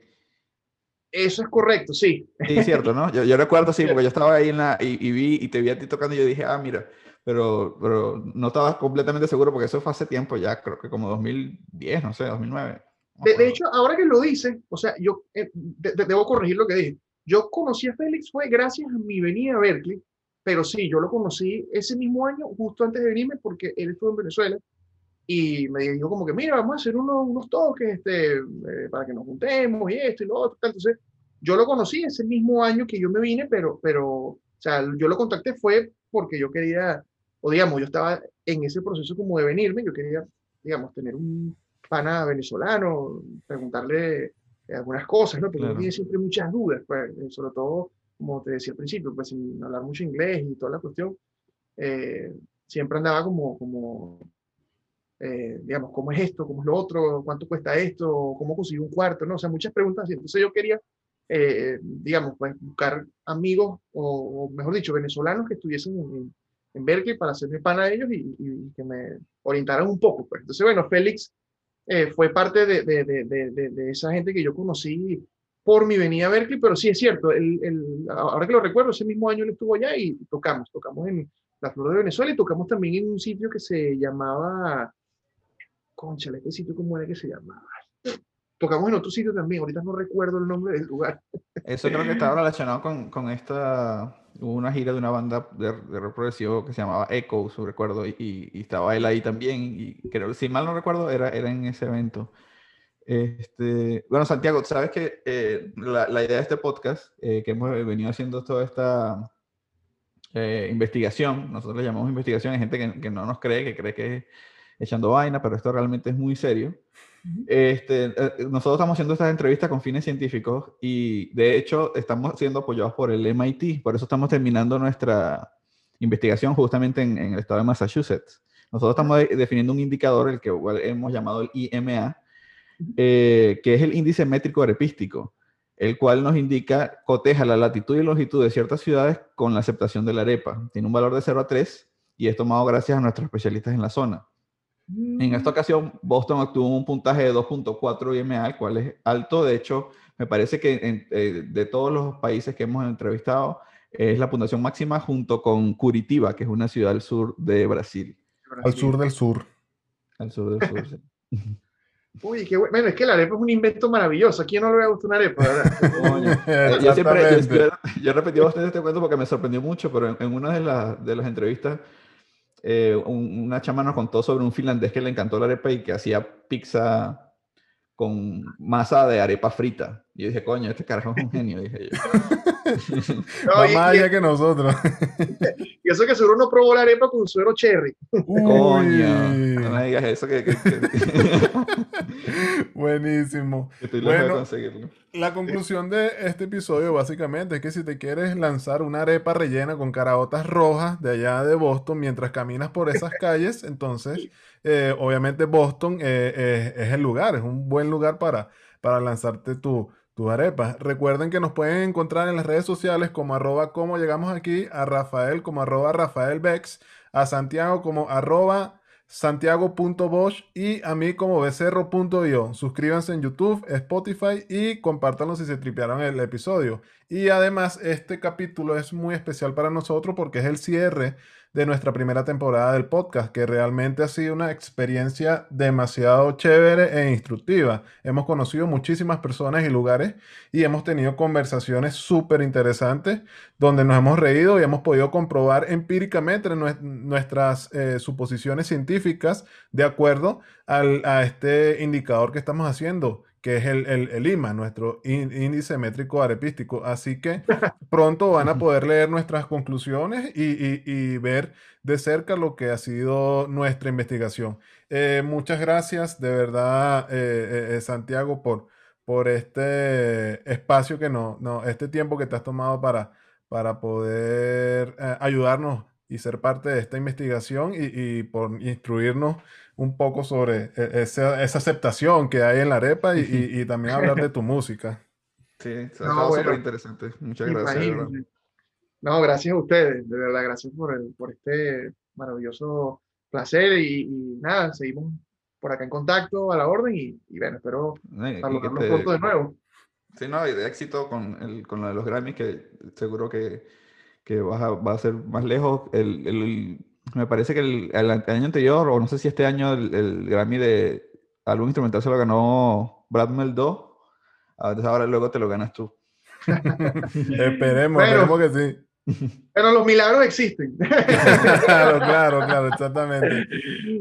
Eso es correcto, sí. Sí, cierto, ¿no? Yo, yo recuerdo, sí, porque yo estaba ahí en la, y, y, vi y te vi a ti tocando y yo dije, ah, mira, pero, pero no estaba completamente seguro porque eso fue hace tiempo ya, creo que como 2010, no sé, 2009. De, de hecho, ahora que lo dice, o sea, yo eh, de, de, debo corregir lo que dije. Yo conocí a Félix fue gracias a mi venida a Berkeley, pero sí, yo lo conocí ese mismo año, justo antes de venirme, porque él estuvo en Venezuela y me dijo como que, mira, vamos a hacer unos, unos toques este, eh, para que nos juntemos y esto y lo otro. Entonces, yo lo conocí ese mismo año que yo me vine, pero, pero, o sea, yo lo contacté fue porque yo quería, o digamos, yo estaba en ese proceso como de venirme, yo quería, digamos, tener un pana venezolano, preguntarle algunas cosas, ¿no? Porque claro. tenía siempre muchas dudas, pues, sobre todo como te decía al principio, pues sin hablar mucho inglés y toda la cuestión, eh, siempre andaba como, como eh, digamos, ¿cómo es esto? ¿Cómo es lo otro? ¿Cuánto cuesta esto? ¿Cómo conseguir un cuarto? ¿no? O sea, muchas preguntas. Entonces yo quería, eh, digamos, pues buscar amigos, o, o, mejor dicho, venezolanos que estuviesen en, en Berkeley para hacerme pana a ellos y, y, que me orientaran un poco. Pues. Entonces, bueno, Félix fue parte de, de, de, de esa gente que yo conocí por mi venida a Berkeley, pero sí es cierto, el, el, ahora que lo recuerdo, ese mismo año él estuvo allá y tocamos, tocamos en la Flor de Venezuela y tocamos también en un sitio que se llamaba, conchale, ¿qué sitio cómo era que se llamaba? Tocamos en otro sitio también, ahorita no recuerdo el nombre del lugar. Eso creo que estaba relacionado con, con esta, hubo una gira de una banda de, de rock progresivo que se llamaba Echo, su recuerdo, y, y, estaba él ahí también, y creo, si mal no recuerdo, era, era en ese evento. Este, bueno, Santiago, sabes que eh, la, la, idea de este podcast, eh, que hemos venido haciendo toda esta eh, investigación, nosotros le llamamos investigación, hay gente que, que, no nos cree, que cree que es echando vaina, pero esto realmente es muy serio. Este, nosotros estamos haciendo estas entrevistas con fines científicos y de hecho estamos siendo apoyados por el MIT, por eso estamos terminando nuestra investigación justamente en, en el estado de Massachusetts. Nosotros estamos de, definiendo un indicador, el que hemos llamado el IMA, eh, que es el índice métrico arepístico, el cual nos indica, coteja la latitud y longitud de ciertas ciudades con la aceptación de la arepa. Tiene un valor de 0 a 3 y es tomado gracias a nuestros especialistas en la zona. Mm. En esta ocasión, Boston obtuvo un puntaje de 2.4 IMA, el cual es alto. De hecho, me parece que en, eh, de todos los países que hemos entrevistado, es la puntuación máxima junto con Curitiba, que es una ciudad al sur de Brasil. Al sur del sur. Al sur del sur, sí. (laughs) Uy, qué bueno. Es que la arepa es un invento maravilloso. ¿A quién no le va a gustar una arepa? ¿verdad? (laughs) (laughs) yo, siempre, yo, yo, he repetido bastante este cuento porque me sorprendió mucho, pero en, en una de, la, de, las entrevistas, eh, un, una chama nos contó sobre un finlandés que le encantó la arepa y que hacía pizza con masa de arepa frita. Y yo dije, coño, este carajo es un genio, dije yo. (laughs) No, Va y, más allá que nosotros. (laughs) y eso que seguro no probó la arepa con suero cherry. Coño, no me digas eso que, que, que- (laughs) buenísimo. que estoy de Bueno. conseguirlo. La conclusión de este episodio básicamente es que si te quieres lanzar una arepa rellena con caraotas rojas de allá de Boston mientras caminas por esas calles, entonces eh, obviamente Boston eh, es, es el lugar, es un buen lugar para, para lanzarte tu, tus arepas. Recuerden que nos pueden encontrar en las redes sociales como arroba como llegamos aquí, a Rafael como arroba Rafael Bex, a Santiago como arroba santiago.bosch y a mí como becerro.io. Suscríbanse en YouTube, Spotify y compártanlo si se tripearon el episodio. Y además este capítulo es muy especial para nosotros porque es el cierre de nuestra primera temporada del podcast, que realmente ha sido una experiencia demasiado chévere e instructiva. Hemos conocido muchísimas personas y lugares y hemos tenido conversaciones súper interesantes donde nos hemos reído y hemos podido comprobar empíricamente nue- nuestras eh, suposiciones científicas de acuerdo al- a este indicador que estamos haciendo, que es el, el, el IMA, nuestro ín- índice métrico arepístico. Así que (laughs) pronto van a (laughs) poder leer nuestras conclusiones y, y- y ver de cerca lo que ha sido nuestra investigación. Eh, muchas gracias, de verdad, eh, eh, Santiago, por, por este espacio que no, no, este tiempo que te has tomado para, para poder ayudarnos y ser parte de esta investigación y, y por instruirnos un poco sobre eh, esa, esa aceptación que hay en la arepa y, y- y también hablar de tu (laughs) música. Sí, se ha No, bueno. súper interesante. Muchas gracias. No, gracias a ustedes, de verdad, gracias por, el, por este maravilloso placer y, y nada, seguimos por acá en contacto a la orden y, y bueno, espero te- pronto de nuevo. Sí, no, y de éxito con, el, con lo de los Grammys, que seguro que, que vas a, va a ser más lejos. El, el- me parece que el, el año anterior, o no sé si este año, el, el Grammy de álbum instrumental se lo ganó Brad Mel 2. Ah, Entonces ahora luego te lo ganas tú. (laughs) Esperemos, Bueno. esperemos que sí. (laughs) Pero los milagros existen. (laughs) Claro, claro, claro, exactamente.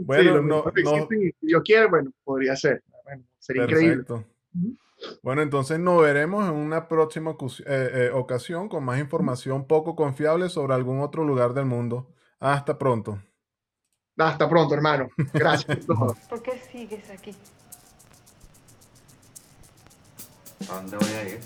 Bueno, sí, los no- no- existen y si Dios quiere, bueno, podría ser. Bueno, sería increíble. Perfecto. Ujú. Bueno, entonces nos veremos en una próxima eh, eh, ocasión con más información poco confiable sobre algún otro lugar del mundo. Hasta pronto. Hasta pronto, hermano. Gracias. Por, (laughs) ¿Por qué sigues aquí? ¿A dónde voy a ir?